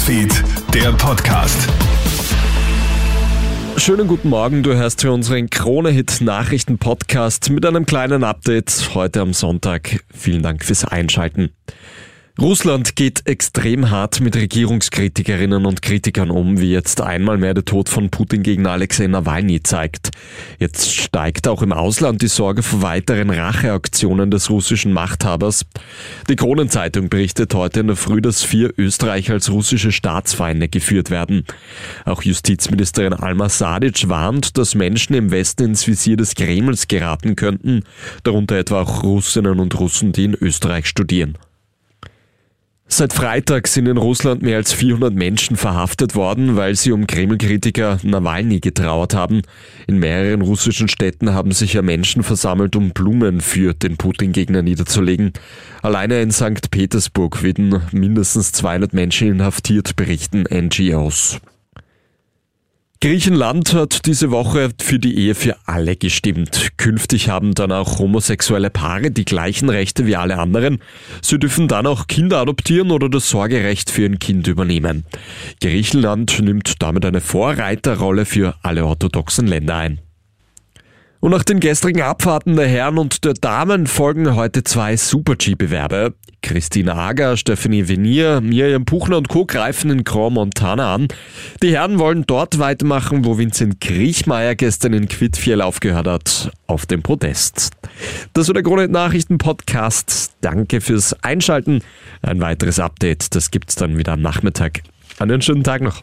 Newsfeed, der Podcast. Schönen guten Morgen, du hörst für unseren Krone-Hit-Nachrichten-Podcast mit einem kleinen Update heute am Sonntag. Vielen Dank fürs Einschalten. Russland geht extrem hart mit Regierungskritikerinnen und Kritikern um, wie jetzt einmal mehr der Tod von Putin gegen Alexei Nawalny zeigt. Jetzt steigt auch im Ausland die Sorge vor weiteren Racheaktionen des russischen Machthabers. Die Kronenzeitung berichtet heute in der Früh, dass vier Österreicher als russische Staatsfeinde geführt werden. Auch Justizministerin Alma Sadic warnt, dass Menschen im Westen ins Visier des Kremls geraten könnten, darunter etwa auch Russinnen und Russen, die in Österreich studieren. Seit Freitag sind in Russland mehr als 400 Menschen verhaftet worden, weil sie um Kreml-Kritiker Nawalny getrauert haben. In mehreren russischen Städten haben sich ja Menschen versammelt, um Blumen für den Putin-Gegner niederzulegen. Alleine in St. Petersburg werden mindestens 200 Menschen inhaftiert, berichten NGOs. Griechenland hat diese Woche für die Ehe für alle gestimmt. Künftig haben dann auch homosexuelle Paare die gleichen Rechte wie alle anderen. Sie dürfen dann auch Kinder adoptieren oder das Sorgerecht für ein Kind übernehmen. Griechenland nimmt damit eine Vorreiterrolle für alle orthodoxen Länder ein. Und nach den gestrigen Abfahrten der Herren und der Damen folgen heute zwei Super-G-Bewerbe. Christina Ager, Stephanie Venier, Miriam Puchner und Co. greifen in Grand Montana an. Die Herren wollen dort weitermachen, wo Vincent Kriechmeier gestern in Quidfiel aufgehört hat, auf dem Podest. Das war der Krone Nachrichten Podcast. Danke fürs Einschalten. Ein weiteres Update, das gibt's dann wieder am Nachmittag. Einen schönen Tag noch.